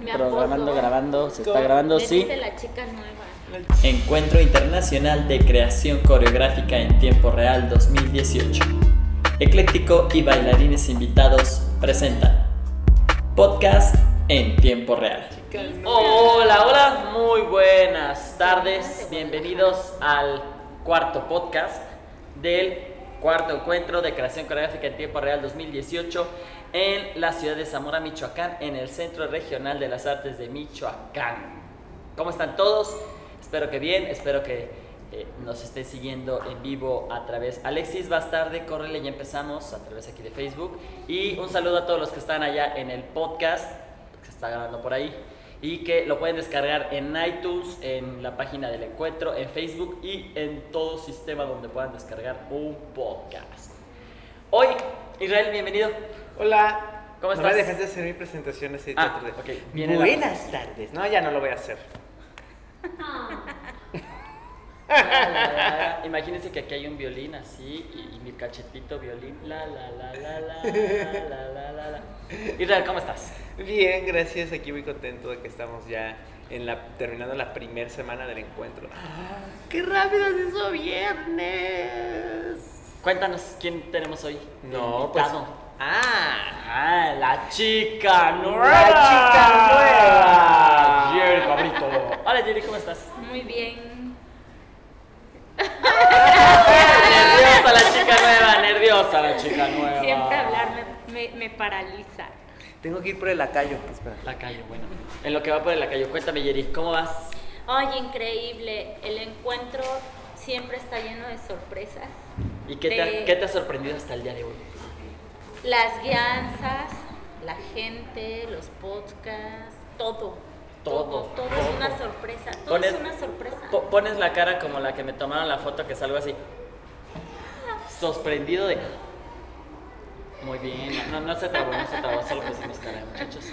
Me Programando, grabando, se está grabando, sí. dice la chica nueva. Encuentro Internacional de Creación Coreográfica en Tiempo Real 2018. Ecléctico y bailarines invitados presentan Podcast en Tiempo Real. Hola, hola, muy buenas tardes. Bienvenidos al cuarto podcast del cuarto encuentro de creación coreográfica en tiempo real 2018 en la ciudad de Zamora, Michoacán, en el Centro Regional de las Artes de Michoacán. ¿Cómo están todos? Espero que bien, espero que eh, nos estén siguiendo en vivo a través. Alexis Bastarde, córrele, ya empezamos a través aquí de Facebook. Y un saludo a todos los que están allá en el podcast, que se está grabando por ahí. Y que lo pueden descargar en iTunes, en la página del encuentro, en Facebook y en todo sistema donde puedan descargar un podcast. Hoy, Israel, bienvenido. Hola. ¿Cómo estás? No me de hacer mi presentación así ah, de okay. Buenas tardes. No, ya no lo voy a hacer. Imagínense que aquí hay un violín así y, mi cachetito violín. La, la, la, la, la, la, la, la, Israel, ¿cómo estás? Bien, gracias. Aquí muy contento de que estamos ya en la, terminando la primera semana del encuentro. ¡Ah! ¡Qué rápido se hizo viernes! Cuéntanos quién tenemos hoy. No, pues, invitado? pues Ah, Ah, la chica nueva. La chica nueva. Jerry Cabrito. Hola Jerry, ¿cómo estás? Muy bien. nerviosa la chica nueva, nerviosa la chica nueva. Siempre hablar me, me, me paraliza. tengo que ir por el lacayo. Espera. La calle, bueno. En lo que va por la calle, cuéntame Jerry, ¿cómo vas? Oye, increíble. El encuentro siempre está lleno de sorpresas. ¿Y qué te, ha- De- qué te ha sorprendido hasta el día de hoy? Las guianzas, la gente, los podcasts, todo. Todo, Todo, es todo. una sorpresa. Todo Pones- es una sorpresa. Po- pones la cara como la que me tomaron la foto que salgo así. Sorprendido de. Muy bien, no, no se trabó, no se trabó, solo pusimos cara, muchachos.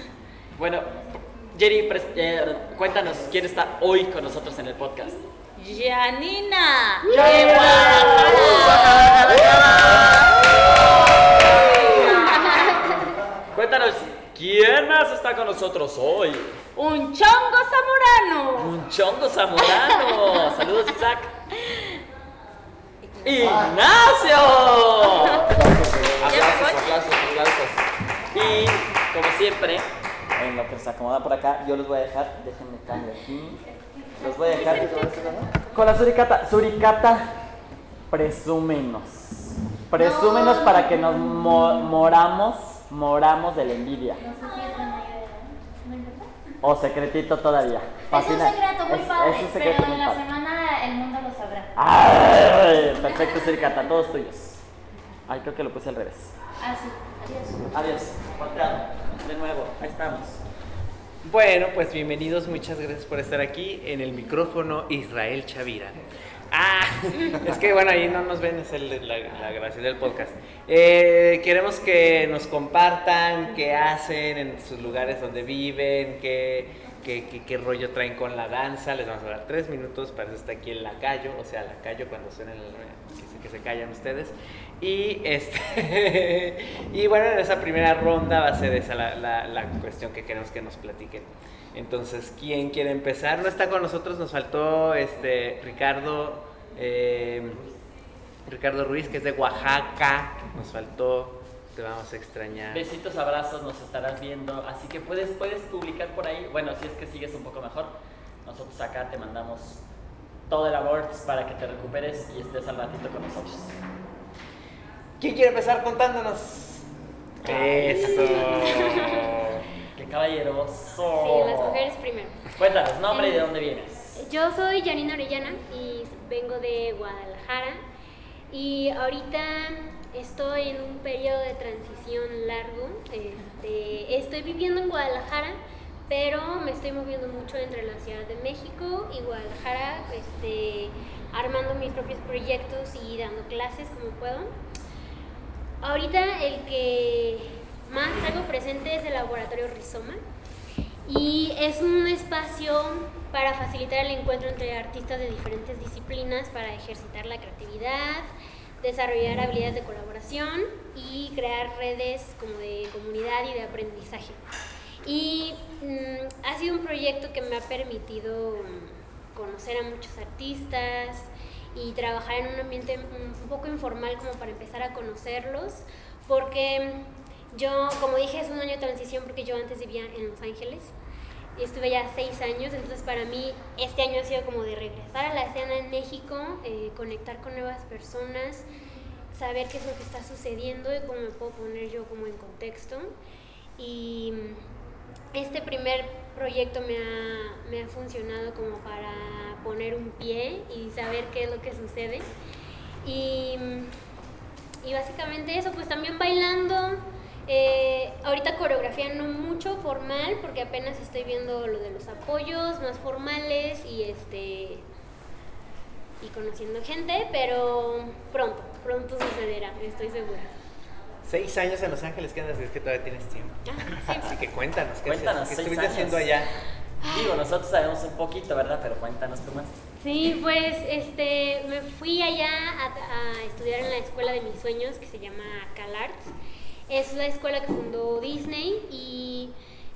Bueno, Jerry, eh, cuéntanos quién está hoy con nosotros en el podcast. Janina. ¡De Cuéntanos quién más está con nosotros hoy. Un chongo zamorano. Un chongo zamorano. Saludos, Isaac. ¡Ignacio! Aplausos, aplausos, aplausos. Y como siempre, en lo que se acomoda por acá, yo los voy a dejar. Déjenme cambio aquí. Los voy a dejar con la suricata. Suricata, presúmenos. Presúmenos para que nos mo- moramos, moramos de la envidia. O secretito todavía. Es Pa' un secreto muy Es- padre, es un secreto pero muy en la padre. semana el mundo lo sabrá. ¡Ay! Perfecto, Suricata, todos tuyos. Ay, creo que lo puse al revés. Ah, sí. Adiós. Adiós, volteado. De nuevo, ahí estamos. Bueno, pues bienvenidos, muchas gracias por estar aquí en el micrófono Israel Chavira. Ah, es que bueno, ahí no nos ven, es el- la, la del podcast. Eh, queremos que nos compartan qué hacen en sus lugares donde viven, qué, qué, qué- qué rollo traen con la danza. Les vamos a dar tres minutos, para eso está aquí el lacayo, o sea, lacayo cuando suene el... Que se callan ustedes. Y este y bueno, en esa primera ronda va a ser esa la, la- la cuestión que queremos que nos platiquen. Entonces, ¿quién quiere empezar? No está con nosotros, nos faltó este Ricardo eh, Ricardo Ruiz, que es de Oaxaca. Nos faltó, te vamos a extrañar. Besitos, abrazos, nos estarás viendo. Así que puedes, puedes publicar por ahí. Bueno, si es que sigues un poco mejor, nosotros acá te mandamos todo el amor para que te recuperes y estés al ratito con nosotros. ¿Quién quiere empezar contándonos? Eso. ¡Qué caballeroso! Sí, las mujeres primero. Cuéntanos, nombre y de dónde vienes. Yo soy Janina Orellana y vengo de Guadalajara y ahorita estoy en un periodo de transición largo. Este, estoy viviendo en Guadalajara, pero me estoy moviendo mucho entre la Ciudad de México y Guadalajara, este, armando mis propios proyectos y dando clases como puedo. Ahorita el que más traigo presente es el laboratorio Rizoma y es un espacio para facilitar el encuentro entre artistas de diferentes disciplinas para ejercitar la creatividad, desarrollar habilidades de colaboración y crear redes como de comunidad y de aprendizaje. Y mm, sido un proyecto que me ha permitido conocer a muchos artistas y trabajar en un ambiente un poco informal como para empezar a conocerlos, porque yo, como dije, es un año de transición porque yo antes vivía en Los Ángeles estuve ya seis años, entonces para mí este año ha sido como de regresar a la escena en México, eh, conectar con nuevas personas, saber qué es lo que está sucediendo y cómo me puedo poner yo como en contexto. Y mm, este primer proyecto me ha, me ha funcionado como para poner un pie y saber qué es lo que sucede. Y, mm, y básicamente eso, pues también bailando. Eh, ahorita coreografía no mucho formal porque apenas estoy viendo lo de los apoyos más formales y este y conociendo gente, pero pronto, pronto sucederá, estoy segura. Seis años en Los Ángeles, ¿qué andas? Es que todavía tienes tiempo. Ah, sí. Así que cuéntanos, ¿qué, Cuéntanos? ¿Qué estuviste años. haciendo allá? Digo, nosotros sabemos un poquito, ¿verdad? Pero cuéntanos tú más. Sí, pues este, me fui allá a, a estudiar en la escuela de mis sueños que se llama CalArts. Es la escuela que fundó Disney y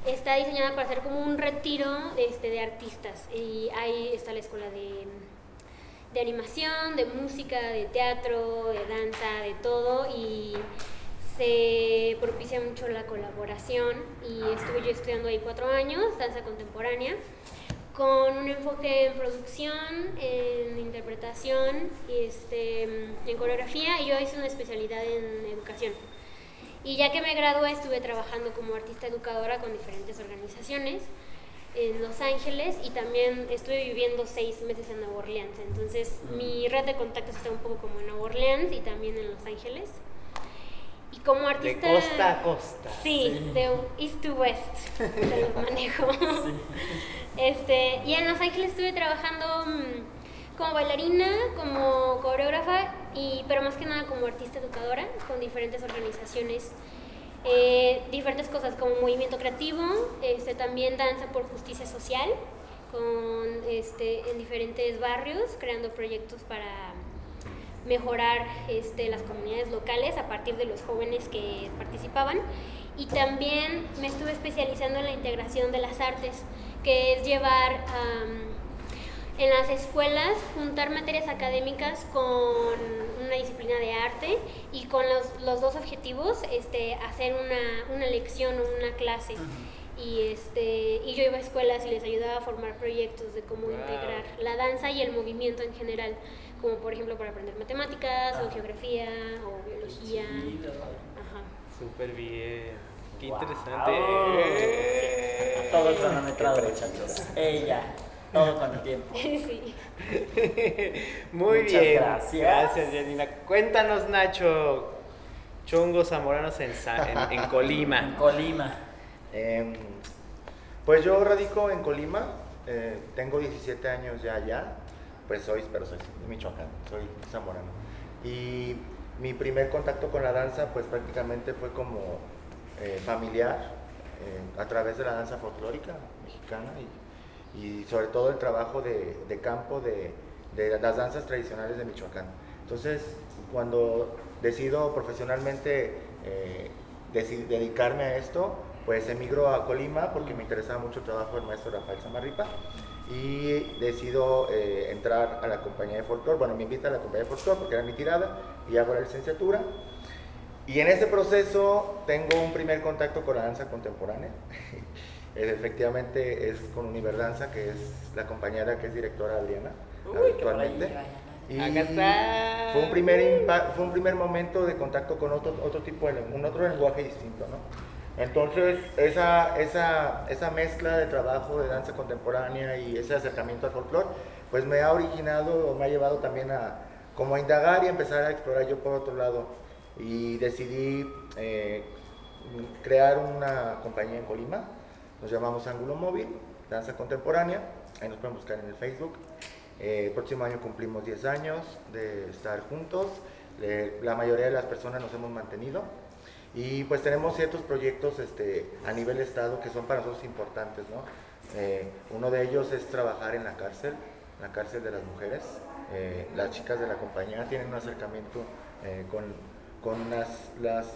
está diseñada para hacer como un retiro este, de artistas. Y ahí está la escuela de, de animación, de música, de teatro, de danza, de todo. Y se propicia mucho la colaboración y estuve yo estudiando ahí cuatro años, danza contemporánea, con un enfoque en producción, en interpretación, este, en coreografía y yo hice una especialidad en educación. Y ya que me gradué estuve trabajando como artista educadora con diferentes organizaciones en Los Ángeles y también estuve viviendo seis meses en Nueva Orleans. Entonces mi red de contactos está un poco como en Nueva Orleans y también en Los Ángeles. Y como De artista... costa a costa. Sí, de east to west, se los manejo. Este, y en Los Ángeles estuve trabajando mm, como bailarina, como coreógrafa, y, pero más que nada como artista educadora con diferentes organizaciones. Eh, diferentes cosas como movimiento creativo, este, también danza por justicia social, con, este, en diferentes barrios, creando proyectos para mejorar este, las comunidades locales a partir de los jóvenes que participaban. Y también me estuve especializando en la integración de las artes, que es llevar am, en las escuelas, juntar materias académicas con una disciplina de arte y con los, los dos objetivos, este, hacer una, una lección o una clase. Y, este, y yo iba a escuelas y les ayudaba a formar proyectos de cómo Wow. integrar la danza y el movimiento en general, como por ejemplo para aprender matemáticas o geografía o biología. Ajá. Súper bien. Qué Wow. interesante. Todo cronometrado, muchachos. Ella, todo con el tiempo. sí. Muy Muchas bien. gracias. Gracias, Janina. Cuéntanos, Nacho. Chongos zamoranos en, en, en Colima. Colima. Em, pues yo radico en Colima, eh, tengo 17 años ya allá, pues soy, pero soy de Michoacán, soy zamorano. Y mi primer contacto con la danza pues prácticamente fue como eh, familiar, eh, a través de la danza folclórica mexicana y, y sobre todo el trabajo de, campo de, las danzas tradicionales de Michoacán. Entonces, cuando decido profesionalmente eh, dedicarme a esto, pues emigro a Colima porque me interesaba mucho el trabajo del maestro Rafael Samarripa y decido eh, entrar a la compañía de folclore. Bueno, me invita a la compañía de folclore porque era mi tirada y hago la licenciatura. Y en ese proceso tengo un primer contacto con la danza contemporánea. Efectivamente es con Univerdanza, que es la compañera que es directora Adriana Uy, actualmente. Y Acá está. fue un primer fue un primer momento de contacto con otro, otro tipo de un otro lenguaje distinto, ¿no? Entonces, esa, esa, esa mezcla de trabajo de danza contemporánea y ese acercamiento al folclore, pues me ha originado, o me ha llevado también a como a indagar y empezar a explorar yo por otro lado. Y decidí eh, crear una compañía en Colima, nos llamamos Ángulo Móvil, Danza Contemporánea, ahí nos pueden buscar en el Facebook. Eh, el próximo año cumplimos 10 años de estar juntos, la mayoría de las personas nos hemos mantenido y pues tenemos ciertos proyectos este, a nivel estado que son para nosotros importantes, ¿no? Eh, uno de ellos es trabajar en la cárcel, la cárcel de las mujeres. Eh, las chicas de la compañía tienen un acercamiento con, con las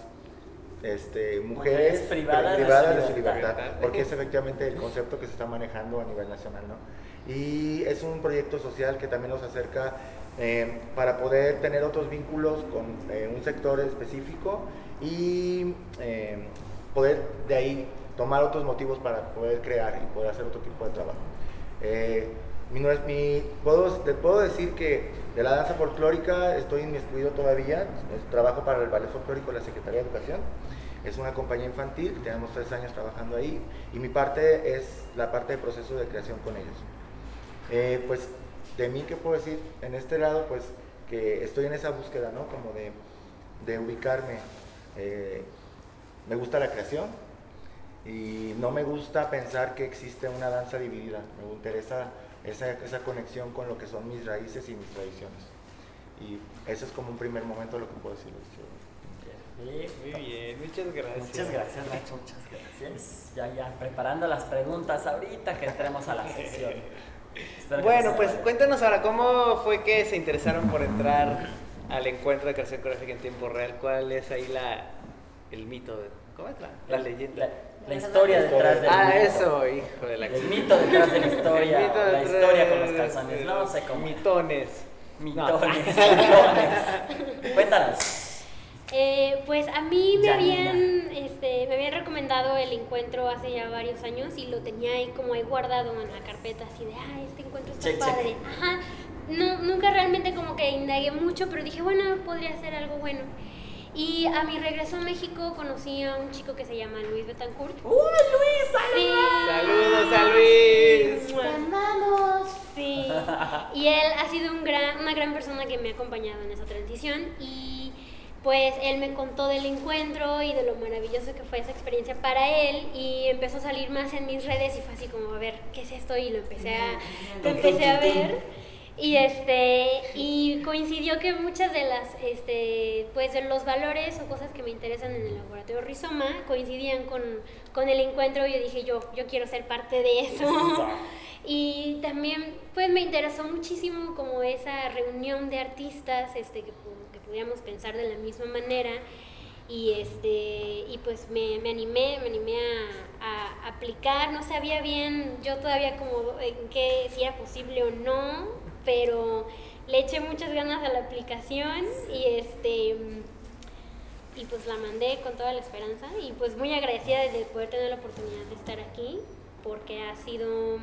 este, mujeres, privadas de privadas su de su libertad. libertad, porque es efectivamente el concepto que se está manejando a nivel nacional, ¿no? Y es un proyecto social que también nos acerca eh, para poder tener otros vínculos con eh, un sector específico y eh, poder de ahí tomar otros motivos para poder crear y poder hacer otro tipo de trabajo. Eh, mi, mi- puedo, te puedo decir que de la danza folclórica estoy inmiscuido todavía, trabajo para el Ballet Folclórico de la Secretaría de Educación, es una compañía infantil, tenemos tres años trabajando ahí y mi parte es la parte de proceso de creación con ellos. Eh, pues de mí, ¿qué puedo decir? En este lado, pues que estoy en esa búsqueda, ¿no? Como de, ubicarme. Eh, me gusta la creación y no me gusta pensar que existe una danza dividida. Me interesa esa, esa conexión con lo que son mis raíces y mis tradiciones. Y eso es como un primer momento lo que puedo decir. Muy bien, muchas gracias. Muchas gracias, Nacho, muchas gracias. Ya, ya, preparando las preguntas ahorita que entremos a la sesión. Bueno, pues cuéntanos ahora, ¿cómo fue que se interesaron por entrar al encuentro de creación coreográfica en tiempo real? ¿Cuál es ahí la, el mito? De, ¿Cómo es la, la leyenda? La, la historia detrás del ah, mito. eso, hijo de la El mito detrás de la historia. El mito la historia con los calzones. No sé cómo. Mitones. Mitones. mitones. Cuéntanos. Eh, pues a mí me Ya, habían, este, me habían recomendado el encuentro hace ya varios años y lo tenía ahí como ahí guardado en la carpeta así de, ah, este encuentro está Check, check. padre. Ajá. No, nunca realmente como que indagué mucho, pero dije, bueno, podría ser algo bueno. Y a mi regreso a México conocí a un chico que se llama Luis Betancourt. ¡Uy, Luis! Sí. Saludos a Luis. Amamos! Sí. Y él ha sido un gran, una gran persona que me ha acompañado en esa transición y pues él me contó del encuentro y de lo maravilloso que fue esa experiencia para él y empezó a salir más en mis redes y fue así como a ver qué es esto y lo empecé a, lo empecé a ver. Y este y coincidió que muchas de las este pues de los valores o cosas que me interesan en el laboratorio Rizoma coincidían con, con el encuentro. Y yo dije yo yo quiero ser parte de eso y también pues me interesó muchísimo como esa reunión de artistas este que, pudiéramos pensar de la misma manera. Y este y pues me, me animé me animé a, a aplicar. No sabía bien yo todavía como en qué si era posible o no pero le eché muchas ganas a la aplicación y este y pues la mandé con toda la esperanza. Y pues muy agradecida de poder tener la oportunidad de estar aquí porque ha sido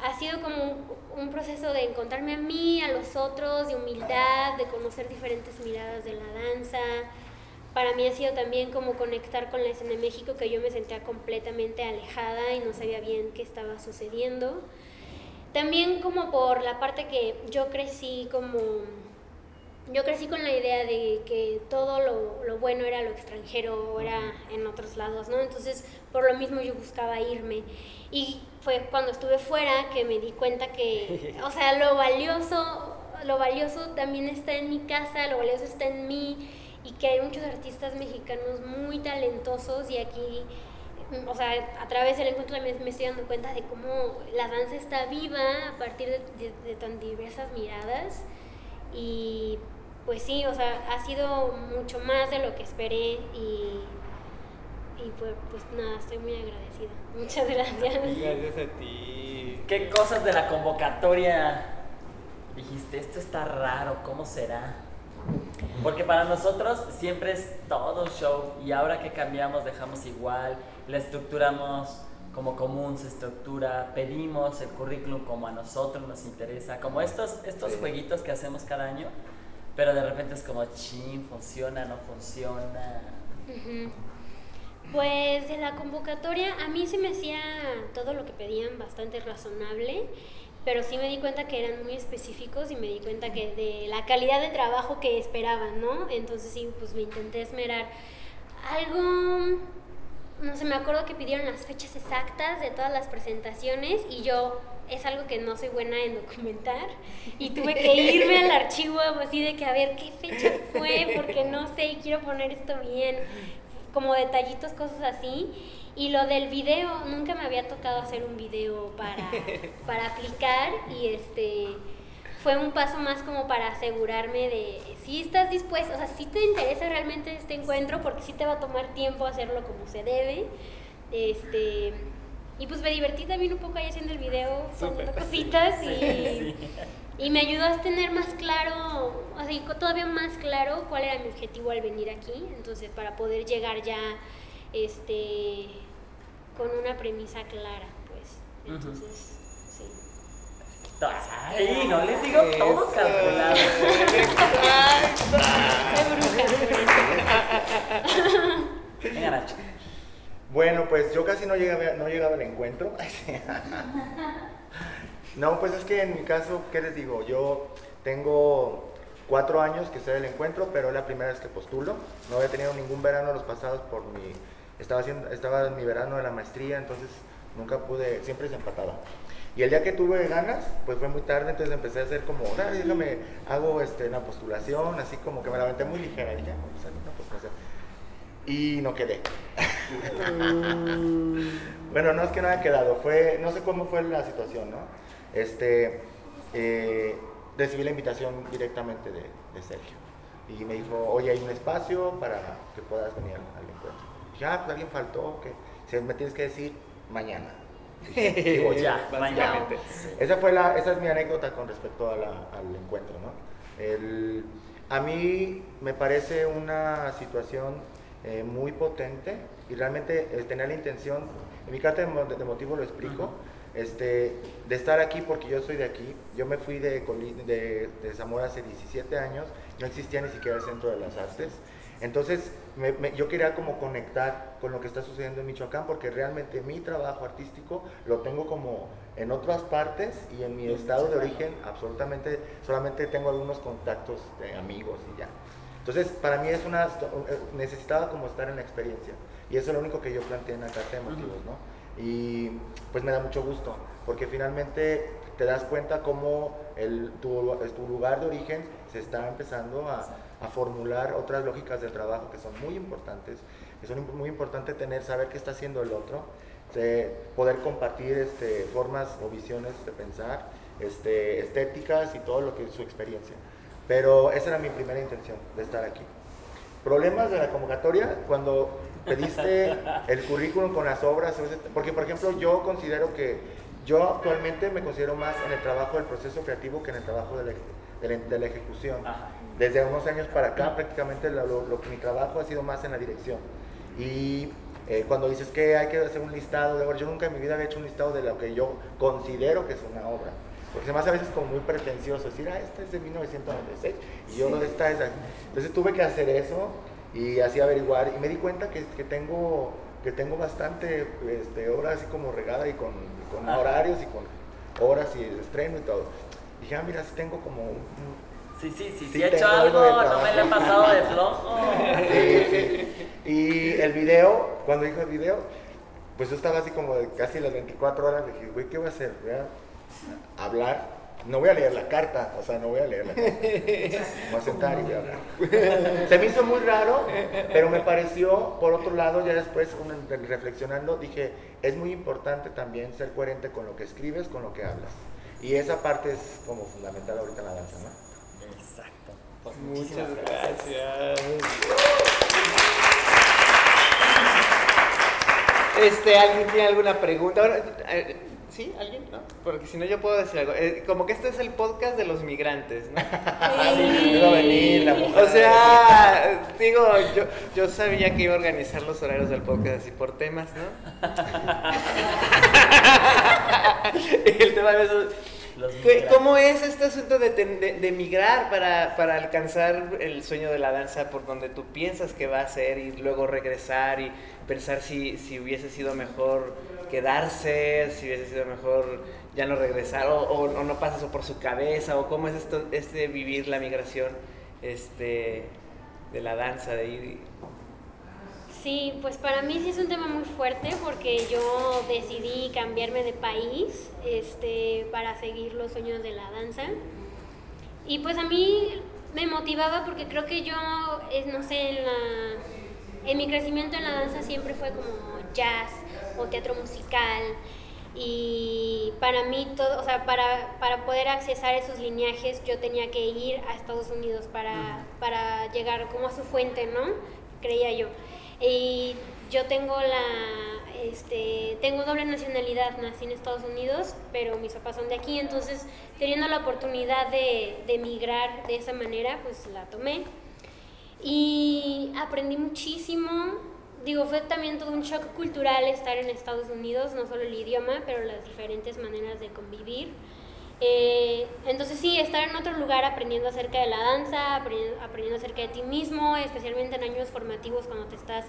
ha sido como un, proceso de encontrarme a mí, a los otros, de humildad, de conocer diferentes miradas de la danza. Para mí ha sido también como conectar con la escena de México, que yo me sentía completamente alejada y no sabía bien qué estaba sucediendo. También como por la parte que yo crecí como yo crecí con la idea de que todo lo, lo bueno era lo extranjero o era en otros lados, ¿no? Entonces, por lo mismo yo buscaba irme. Y fue cuando estuve fuera que me di cuenta que, o sea, lo valioso, lo valioso también está en mi casa, lo valioso está en mí y que hay muchos artistas mexicanos muy talentosos y aquí o sea, a través del encuentro también me estoy dando cuenta de cómo la danza está viva a partir de tan diversas miradas y pues sí, o sea, ha sido mucho más de lo que esperé y, y pues, pues nada, estoy muy agradecida. Muchas gracias. Gracias a ti. ¿Qué cosas de la convocatoria dijiste? Esto está raro, ¿cómo será? Porque para nosotros siempre es todo show y ahora que cambiamos dejamos igual, la estructuramos como común, se estructura, pedimos el currículum como a nosotros nos interesa, como estos, estos Sí. jueguitos que hacemos cada año, pero de repente es como, chin, funciona, no funciona. Ujú. Pues de la convocatoria a mí se me hacía todo lo que pedían bastante razonable, pero sí me di cuenta que eran muy específicos y me di cuenta que de la calidad de trabajo que esperaban, ¿no? Entonces sí, pues me intenté esmerar. Algo, no sé, me acuerdo que pidieron las fechas exactas de todas las presentaciones y yo es algo que no soy buena en documentar y tuve que irme al archivo así de que a ver qué fecha fue porque no sé y quiero poner esto bien como detallitos, cosas así. Y lo del video, nunca me había tocado hacer un video para, para aplicar y este fue un paso más como para asegurarme de si estás dispuesto, o sea, si te interesa realmente este encuentro, porque sí te va a tomar tiempo hacerlo como se debe. Este, y pues me divertí también un poco ahí haciendo el video, poniendo cositas y, y me ayudó a tener más claro, así todavía más claro cuál era mi objetivo al venir aquí, entonces para poder llegar ya este con una premisa clara, pues. Entonces, sí. Ay, no les digo todo calculado. Venga, Nacho. Bueno, pues yo casi no llegaba, no llegaba al encuentro. no, pues es que en mi caso, ¿qué les digo? Yo tengo cuatro años que estoy del encuentro, pero es la primera vez que postulo. No había tenido ningún verano los pasados por mi... Estaba, haciendo, estaba en mi verano de la maestría, entonces nunca pude, siempre se empataba. Y el día que tuve ganas, pues fue muy tarde, entonces empecé a hacer como, ah, déjame, hago este, una postulación, así como que me la aventé muy ligera, y ya, hacer una postulación. Y no quedé. bueno, no es que no haya quedado, fue, no sé cómo fue la situación, ¿no? Este, eh, recibí la invitación directamente de, de Sergio. Y me dijo, oye, hay un espacio para que puedas venir al encuentro. Dije, ah, pues alguien faltó, que si me tienes que decir mañana. Digo, Ya, básicamente. esa, fue la, esa es mi anécdota con respecto a la- al encuentro, ¿no? El- a mí me parece una situación eh, muy potente y realmente eh, tenía la intención, en mi carta de, mo- de motivo lo explico, este, de estar aquí porque yo soy de aquí. Yo me fui de, de, de Zamora hace 17 años, no existía ni siquiera el Centro de las Artes. Entonces, me- me- yo quería como conectar con lo que está sucediendo en Michoacán, porque realmente mi trabajo artístico lo tengo como en otras partes y en mi estado de origen absolutamente, solamente tengo algunos contactos de amigos y ya. Entonces, para mí es una, eh, necesitaba como estar en la experiencia. Y eso es lo único que yo planteé en la carta de motivos, ¿no? Y pues me da mucho gusto, porque finalmente te das cuenta cómo el, tu, tu lugar de origen se está empezando a, a formular otras lógicas del trabajo que son muy importantes, son muy importante tener, saber qué está haciendo el otro, de poder compartir este, formas o visiones de pensar, este, estéticas y todo lo que es su experiencia. Pero esa era mi primera intención de estar aquí. Problemas de la convocatoria, cuando pediste el currículum con las obras, porque por ejemplo yo considero que yo actualmente me considero más en el trabajo del proceso creativo que en el trabajo de la, de la- de la ejecución. Ajá. Desde unos años para acá prácticamente lo, lo- mi trabajo ha sido más en la dirección. Y eh, cuando dices que hay que hacer un listado de obras, yo nunca en mi vida había hecho un listado de lo que yo considero que es una obra. Porque se me hace a veces como muy pretencioso decir, ah, esta es de 1996 y yo, ¿dónde está esa? Entonces tuve que hacer eso y así averiguar y me di cuenta que, que tengo que tengo bastante este, obras así como regada y con, y con Ajá. horarios y con horas y el estreno y todo. Dije, ah, mira, sí tengo como Sí, sí, sí, Sí sí, he hecho algo, no me le he pasado de flojo. Sí, sí. Y el video, cuando dijo el video, pues yo estaba así como de casi las 24 horas, dije, güey, ¿qué voy a hacer? Voy a hablar, no voy a leer la carta, o sea, no voy a leer la carta. Me voy a sentar y voy a hablar. Se me hizo muy raro, pero me pareció, por otro lado, ya después reflexionando, dije, es muy importante también ser coherente con lo que escribes, con lo que hablas. Y esa parte es como fundamental ahorita en la danza, ¿no? Exacto. Muchas Muchísimas gracias. Este, ¿alguien tiene alguna pregunta? Ahora, eh, ¿Sí? ¿Alguien? ¿No? Porque si no yo puedo decir algo. Eh, como que este es el podcast de los migrantes, ¿no? Iba a venir la mujer. O sea, digo, yo, yo sabía que iba a organizar los horarios del podcast así por temas, ¿no? Y el tema de eso... Los ¿Qué- migrantes. ¿Cómo es este asunto de, ten- de, de migrar para, para alcanzar el sueño de la danza por donde tú piensas que va a ser y luego regresar y pensar si, si hubiese sido mejor quedarse, si hubiese sido mejor ya no regresar o, no pasa eso por su cabeza o cómo es esto, este vivir la migración este, de la danza, de ir Sí, pues para mí sí es un tema muy fuerte porque yo decidí cambiarme de país este, para seguir los sueños de la danza. Y pues a mí me motivaba porque creo que yo, es, no sé, en, la, en mi crecimiento en la danza siempre fue como jazz o teatro musical. y para mí todo, o sea, para, para poder accesar esos lineajes yo tenía que ir a Estados Unidos para, para llegar como a su fuente, ¿no? Creía yo. Y yo tengo la, este, tengo doble nacionalidad, nací en Estados Unidos, pero mis papás son de aquí, entonces teniendo la oportunidad de, de emigrar de esa manera, pues la tomé. Y aprendí muchísimo, digo, fue también todo un shock cultural estar en Estados Unidos, no solo el idioma, pero las diferentes maneras de convivir. Eh, entonces sí, estar en otro lugar aprendiendo acerca de la danza, aprendiendo, aprendiendo, acerca de ti mismo, especialmente en años formativos cuando te estás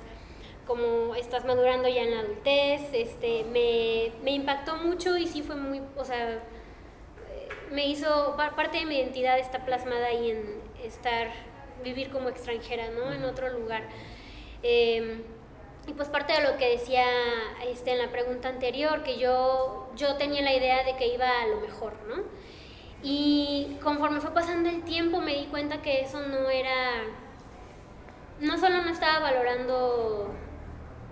como estás madurando ya en la adultez, este, me, me impactó mucho y sí fue muy, o sea, me hizo, parte de mi identidad está plasmada ahí en estar, vivir como extranjera, ¿no? En otro lugar. Eh, y pues parte de lo que decía este, en la pregunta anterior, que yo, yo tenía la idea de que iba a lo mejor, ¿no? Y conforme fue pasando el tiempo me di cuenta que eso no era, no solo no estaba valorando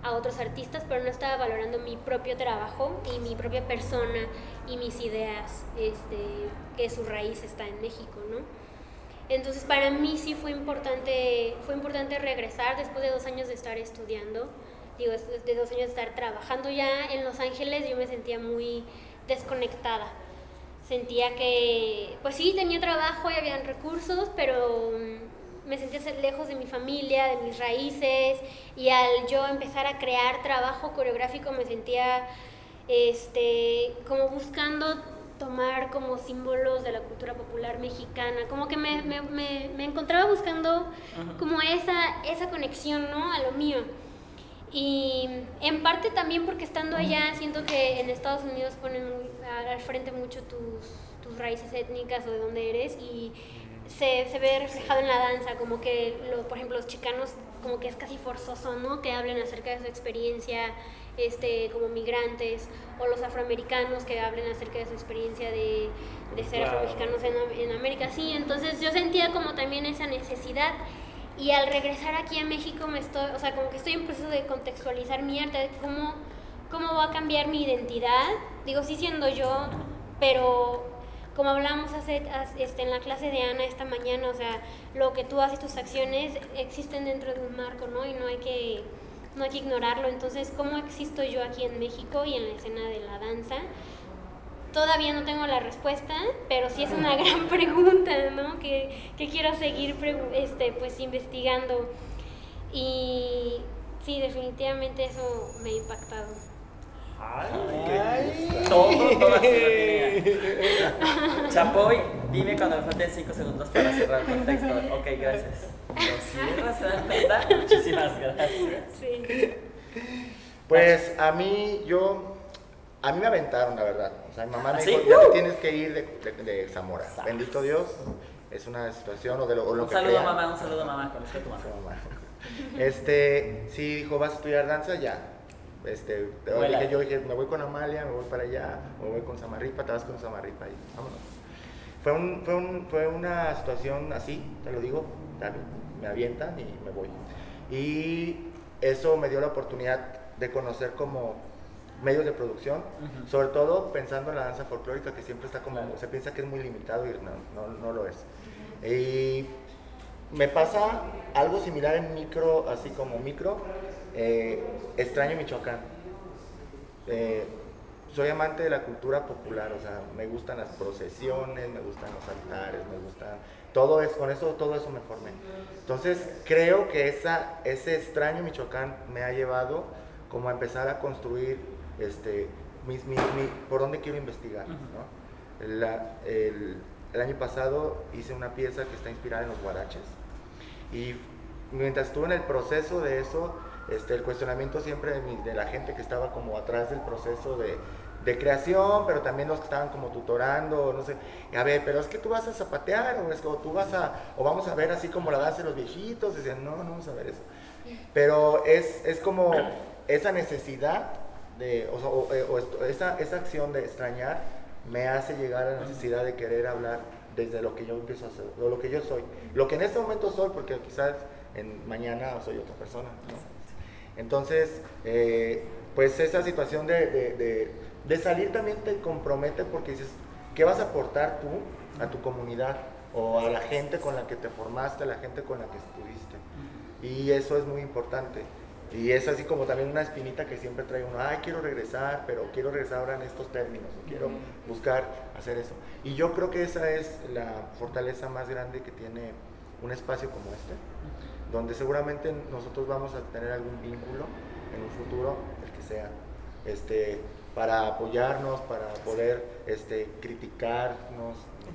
a otros artistas, pero no estaba valorando mi propio trabajo y mi propia persona y mis ideas, este, que su raíz está en México, ¿no? Entonces para mí sí fue importante, fue importante regresar después de dos años de estar estudiando, digo, de dos años de estar trabajando ya en Los Ángeles, yo me sentía muy desconectada. Sentía que, pues sí, tenía trabajo y habían recursos, pero mm, me sentía lejos de mi familia, de mis raíces, y al yo empezar a crear trabajo coreográfico me sentía este, como buscando tomar como símbolos de la cultura popular mexicana, como que me, me, me, encontraba buscando como esa, esa conexión, ¿no? A lo mío. Y en parte también porque estando allá siento que en Estados Unidos ponen al frente mucho tus, tus raíces étnicas o de dónde eres y se, se, ve reflejado en la danza, como que, lo, por ejemplo, los chicanos, como que es casi forzoso, ¿no? Que hablen acerca de su experiencia este, como migrantes, o los afroamericanos que hablen acerca de su experiencia de, de ser afromexicanos en, en, América. Sí, entonces yo sentía como también esa necesidad. Y al regresar aquí a México, me estoy, o sea, como que estoy en proceso de contextualizar mi arte, cómo, cómo va a cambiar mi identidad. Digo, sí siendo yo, pero como hablamos hace, este, en la clase de Ana esta mañana, o sea, lo que tú haces, tus acciones existen dentro de un marco, ¿no? Y no hay que no hay que ignorarlo. Entonces, ¿cómo existo yo aquí en México y en la escena de la danza? Todavía no tengo la respuesta, pero sí es una gran pregunta, ¿no? Que, que quiero seguir este, pues, investigando. Y sí, definitivamente eso me ha impactado. Ay, todo, todo Chapoy, dime cuando me falten 5 segundos para cerrar el contexto. Ok, gracias. Lo Muchísimas gracias. Sí. Pues a mí, yo, a mí me aventaron, la verdad. O sea, mi mamá me ¿Ah, dijo, ya te tienes que ir de, de, Zamora. Bendito Dios, es una situación o de lo, o lo un saludo mamá, un saludo mamá, conozco a tu mamá. Este, sí, dijo, vas a estudiar danza, ya este, dije, yo dije, me voy con Amalia, me voy para allá, me voy con Samarripa, te vas con Samarripa y vámonos. Fue, un, fue, un, fue una situación así, te lo digo, me avientan y me voy. Y eso me dio la oportunidad de conocer como medios de producción, sobre todo pensando en la danza folclórica que siempre está como, se piensa que es muy limitado y no, no, no lo es. Y me pasa algo similar en micro, así como micro, eh, extraño Michoacán. Eh, soy amante de la cultura popular, o sea, me gustan las procesiones, me gustan los altares, me gustan todo eso, con eso todo eso me formé. Entonces, creo que esa, ese extraño Michoacán me ha llevado como a empezar a construir este, por dónde quiero investigar. el, el, año pasado hice una pieza que está inspirada en los guaraches y mientras estuve en el proceso de eso, este, el cuestionamiento siempre de, la gente que estaba como atrás del proceso de, creación, pero también los que estaban como tutorando, no sé, a ver, pero es que tú vas a zapatear, o es que tú vas a, o vamos a ver así como la danza de los viejitos, decían, no, no vamos a ver eso. Pero es, es como esa necesidad de, o, eh, esa, esa acción de extrañar me hace llegar a la necesidad de querer hablar desde lo que yo empiezo a hacer, o lo que yo soy. Lo que en este momento soy, porque quizás en mañana soy otra persona. Entonces, eh, pues esa situación de, de salir también te compromete porque dices, ¿qué vas a aportar tú a tu comunidad o a la gente con la que te formaste, a la gente con la que estuviste? Y eso es muy importante. Y es así como también una espinita que siempre trae uno, ay, quiero regresar, pero quiero regresar ahora en estos términos, o quiero buscar hacer eso. Y yo creo que esa es la fortaleza más grande que tiene un espacio como este, donde seguramente nosotros vamos a tener algún vínculo en un futuro, el que sea, este, para apoyarnos, para poder este, criticarnos.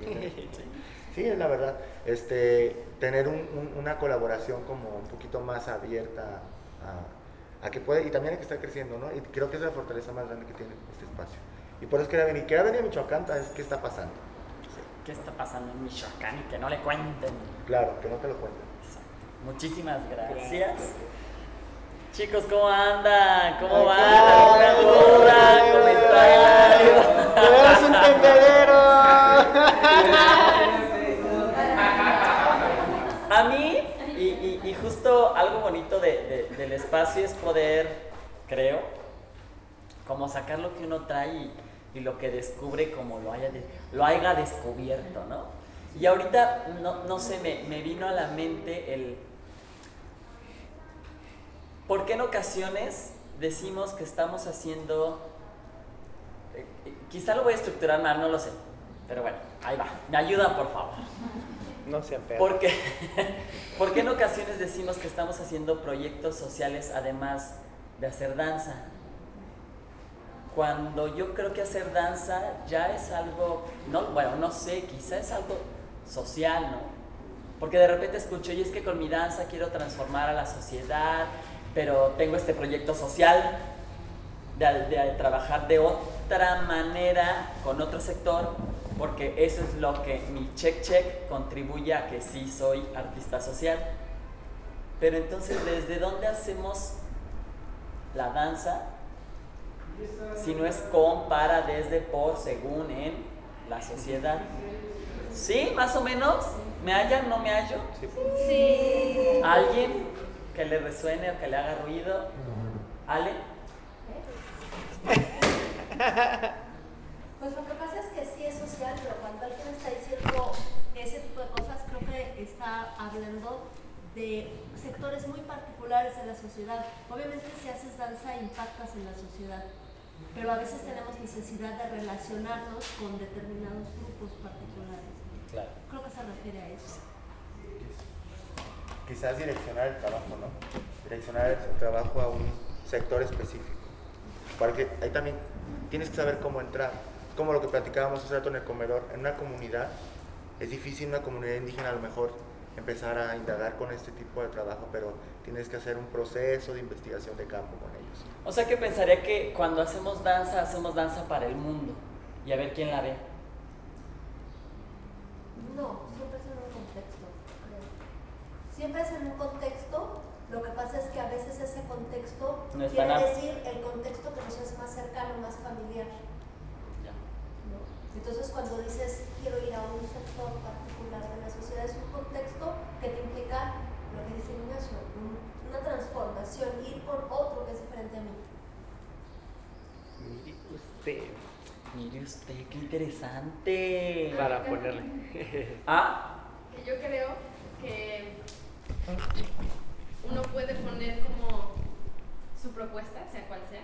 Sí, es la verdad. Este, tener un- un- una colaboración como un poquito más abierta a, a que puede, y también hay que estar creciendo, ¿no? Y creo que es la fortaleza más grande que tiene este espacio. Y por eso quería venir. Quería venir a Michoacán, ¿sabes qué está pasando? ¿Qué está pasando en Michoacán y que no le cuenten? Claro, que no te lo cuenten. Muchísimas gracias. Chicos, ¿cómo andan? ¿Cómo Ay, van? ¿Alguna duda? ¿Comentario? ¡Eres un tendedero! A mí, algo bonito de- de- del espacio es poder, creo, como sacar lo que uno trae y, lo que descubre como lo haya, lo haya descubierto, ¿no? Y ahorita, no, no sé, me, me vino a la mente el... ¿Por qué en ocasiones decimos que estamos haciendo... eh, quizá lo voy a estructurar mal, no lo sé. Pero bueno, ahí va. Me ayudan, por favor. No sean perros. Porque, porque en ocasiones decimos que estamos haciendo proyectos sociales además de hacer danza. Cuando yo creo que hacer danza ya es algo, no, bueno, no sé, quizá es algo social, ¿no? Porque de repente escucho, y es que con mi danza quiero transformar a la sociedad, pero tengo este proyecto social de, de trabajar de otra manera con otro sector, porque eso es lo que mi check check contribuye a que sí soy artista social. Pero entonces, ¿desde dónde hacemos la danza? Si no es con, para, desde, por, según, en la sociedad. ¿Sí? ¿Más o menos? ¿Me hallan? ¿No me hallo? Sí. ¿Alguien que le resuene o que le haga ruido? ¿Ale? Pues lo que pasa es que sí es social, pero cuando alguien está diciendo ese tipo de cosas, creo que está hablando de sectores muy particulares de la sociedad. Obviamente si haces danza impactas en la sociedad, pero a veces tenemos necesidad de relacionarnos con determinados grupos particulares. Claro. Creo que se refiere a eso. Quizás direccionar el trabajo, ¿no? Direccionar el trabajo a un sector específico. Porque ahí también tienes que saber cómo entrar. Como lo que platicábamos hace rato en el comedor, en una comunidad, es difícil en una comunidad indígena a lo mejor empezar a indagar con este tipo de trabajo, pero tienes que hacer un proceso de investigación de campo con ellos. O sea que pensaría que cuando hacemos danza, hacemos danza para el mundo y a ver quién la ve. No, siempre es en un contexto. creo. Siempre es en un contexto. Lo que pasa es que a veces ese contexto No quiere decir el contexto que nos es más cercano, más familiar. Entonces, cuando dices quiero ir a un sector particular de la sociedad, es un contexto que te implica lo que dice Ignacio, un- una transformación, ir por otro que es diferente a mí. Mire usted, Mire usted, qué interesante. para ponerle. Ah, que yo creo que uno puede poner como su propuesta, sea cual sea,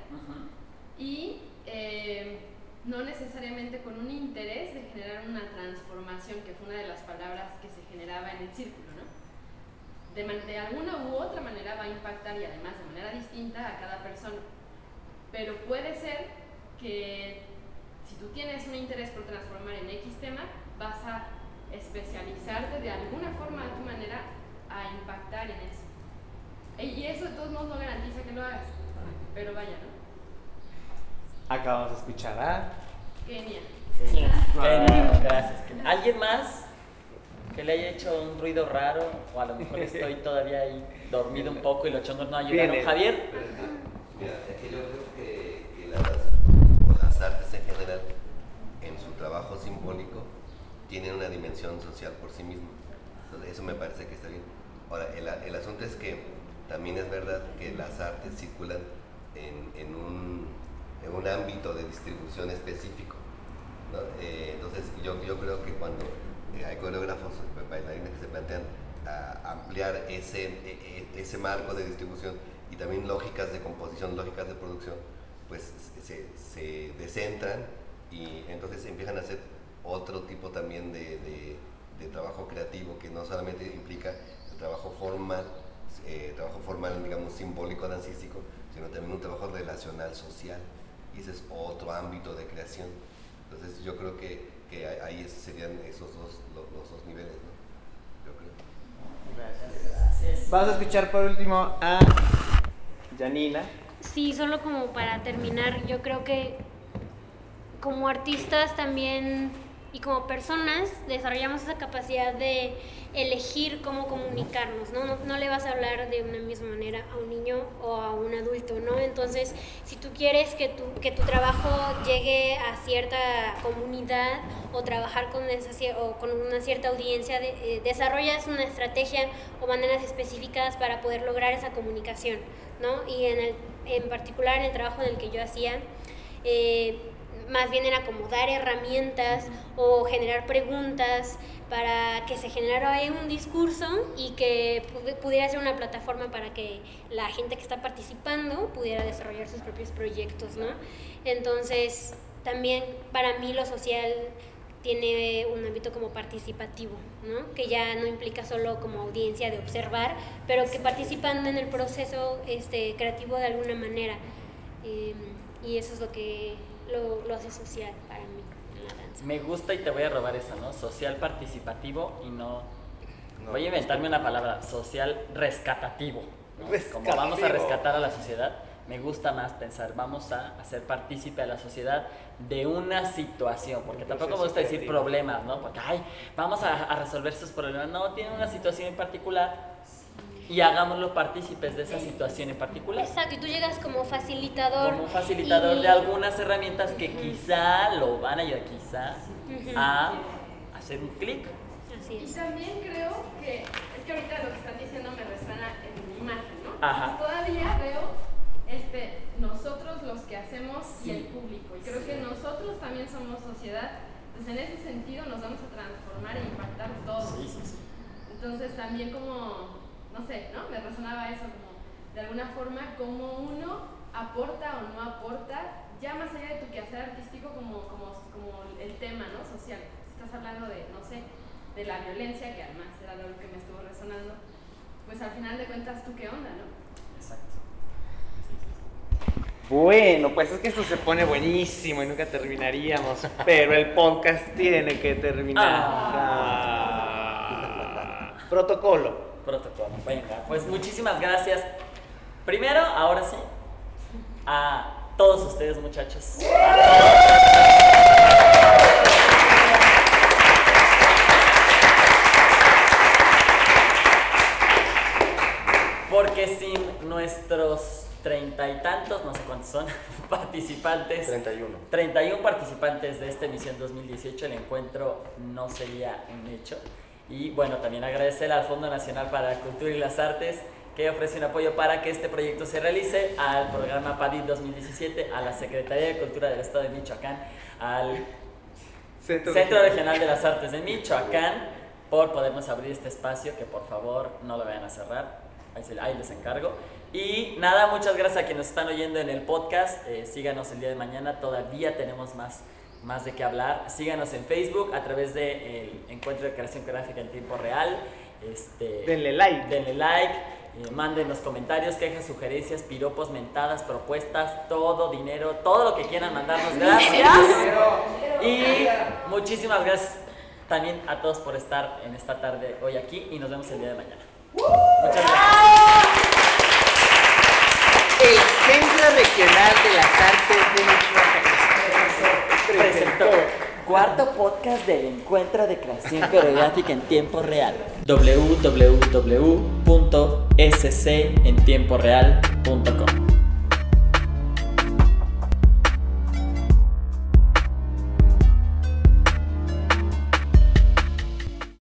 y eh, no necesariamente con un interés de generar una transformación, que fue una de las palabras que se generaba en el círculo, ¿no? De, alguna u otra manera va a impactar y además de manera distinta a cada persona. Pero puede ser que si tú tienes un interés por transformar en X tema, vas a especializarte de alguna forma a tu manera a impactar en eso. E- Y eso de todos modos no garantiza que lo hagas, pero vaya, ¿no? Acabamos de escuchar a. Genial. Genial, gracias. ¿Alguien más que le haya hecho un ruido raro? O a lo mejor estoy todavía ahí dormido un poco y los chongos no ayudaron. Javier. Mira, es que yo creo que, que las, o las artes en general, en su trabajo simbólico, tienen una dimensión social por sí mismo. Entonces, eso me parece que está bien. Ahora, el, a- el asunto es que también es verdad que las artes circulan en, en un en un ámbito de distribución específico. Eh, entonces yo, yo creo que cuando eh, hay coreógrafos, pues, bailarines que se plantean ampliar ese, e- e- ese marco de distribución y también lógicas de composición, lógicas de producción, pues se, se descentran y entonces empiezan a hacer otro tipo también de, de- de trabajo creativo que no solamente implica el trabajo formal, eh, trabajo formal, digamos, simbólico, dancístico, sino también un trabajo relacional, social. Y ese es otro ámbito de creación. Entonces yo creo que, que ahí- serían esos dos, los, los dos niveles, ¿no? Yo creo. Vamos a escuchar por último a Janina. Sí, solo como para terminar, yo creo que como artistas también y como personas desarrollamos esa capacidad de elegir cómo comunicarnos, ¿no? No, no le vas a hablar de una misma manera a un niño o a un adulto, ¿no? Entonces, si tú quieres que tu, que tu trabajo llegue a cierta comunidad o trabajar con, esa, o con una cierta audiencia, de- eh, desarrollas una estrategia o maneras específicas para poder lograr esa comunicación, ¿no? Y en, el, en particular en el trabajo en el que yo hacía, eh, más bien era como dar herramientas o generar preguntas para que se generara ahí un discurso y que pu- pudiera ser una plataforma para que la gente que está participando pudiera desarrollar sus propios proyectos, ¿no? Entonces, también para mí lo social tiene un ámbito como participativo, ¿no? Que ya no implica solo como audiencia de observar, pero que participando en el proceso este, creativo de alguna manera. Eh, y eso es lo que lo, lo hace social para mí en la danza. Me gusta y te voy a robar esa, ¿no? Social participativo y no... No, voy a inventarme una palabra, social rescatativo. ¿no? Como vamos a rescatar a la sociedad, me gusta más pensar, vamos a hacer partícipe a la sociedad de una situación, porque tampoco me gusta decir problemas, ¿no? Porque, ay, vamos a, a resolver sus problemas. No, tiene una situación en particular y hagámoslo partícipes de esa situación en particular. Exacto, y tú llegas como facilitador. Como un facilitador y- de algunas herramientas que quizá lo van a ayudar, quizá, Ujú. a hacer un clic. Así Y es. también creo que, es que ahorita lo que están diciendo me resuena en mi imagen, ¿no? Ajá. Entonces, todavía veo este, nosotros los que hacemos y el público. Y creo que nosotros también somos sociedad. Entonces, en ese sentido nos vamos a transformar e impactar todos. Entonces, también como, no sé, ¿no? Me resonaba eso, como de alguna forma, como uno aporta o no aporta, ya más allá de tu quehacer artístico, como, como, como el tema, ¿no? Social. Si estás hablando de, no sé, de la violencia, que además era lo que me estuvo resonando, pues al final de cuentas, ¿tú qué onda, no? Exacto. Bueno, pues es que esto se pone buenísimo y nunca terminaríamos, pero el podcast tiene que terminar. Ah. Protocolo. Protocolo. Venga, pues muchísimas gracias. Primero, ahora sí, a todos ustedes, muchachos. Porque sin nuestros treinta y tantos, no sé cuántos son, participantes, 31. 31 participantes de esta emisión 2018, el encuentro no sería un hecho. Y bueno, también agradecer al Fondo Nacional para la Cultura y las Artes que ofrece un apoyo para que este proyecto se realice, al programa PADI 2017, a la Secretaría de Cultura del Estado de Michoacán, al Centro, Centro Regional de las Artes de Michoacán, por podernos abrir este espacio, que por favor no lo vayan a cerrar, ahí, se- ahí les encargo. Y nada, muchas gracias a quienes nos están oyendo en el podcast, eh, síganos el día de mañana, todavía tenemos más, más de qué hablar. Síganos en Facebook a través del Encuentro de Creación Gráfica en Tiempo Real. Este, Denle like. denle like, eh, mándenos comentarios, quejas, sugerencias, piropos, mentadas, propuestas, todo, dinero, todo lo que quieran mandarnos. Gracias. Y muchísimas gracias también a todos por estar en esta tarde hoy aquí y nos vemos el día de mañana. Muchas gracias. El Centro Regional de las Artes de Michoacán Presentó cuarto podcast del encuentro de creación coreográfica en tiempo real. www.scentiemporeal.com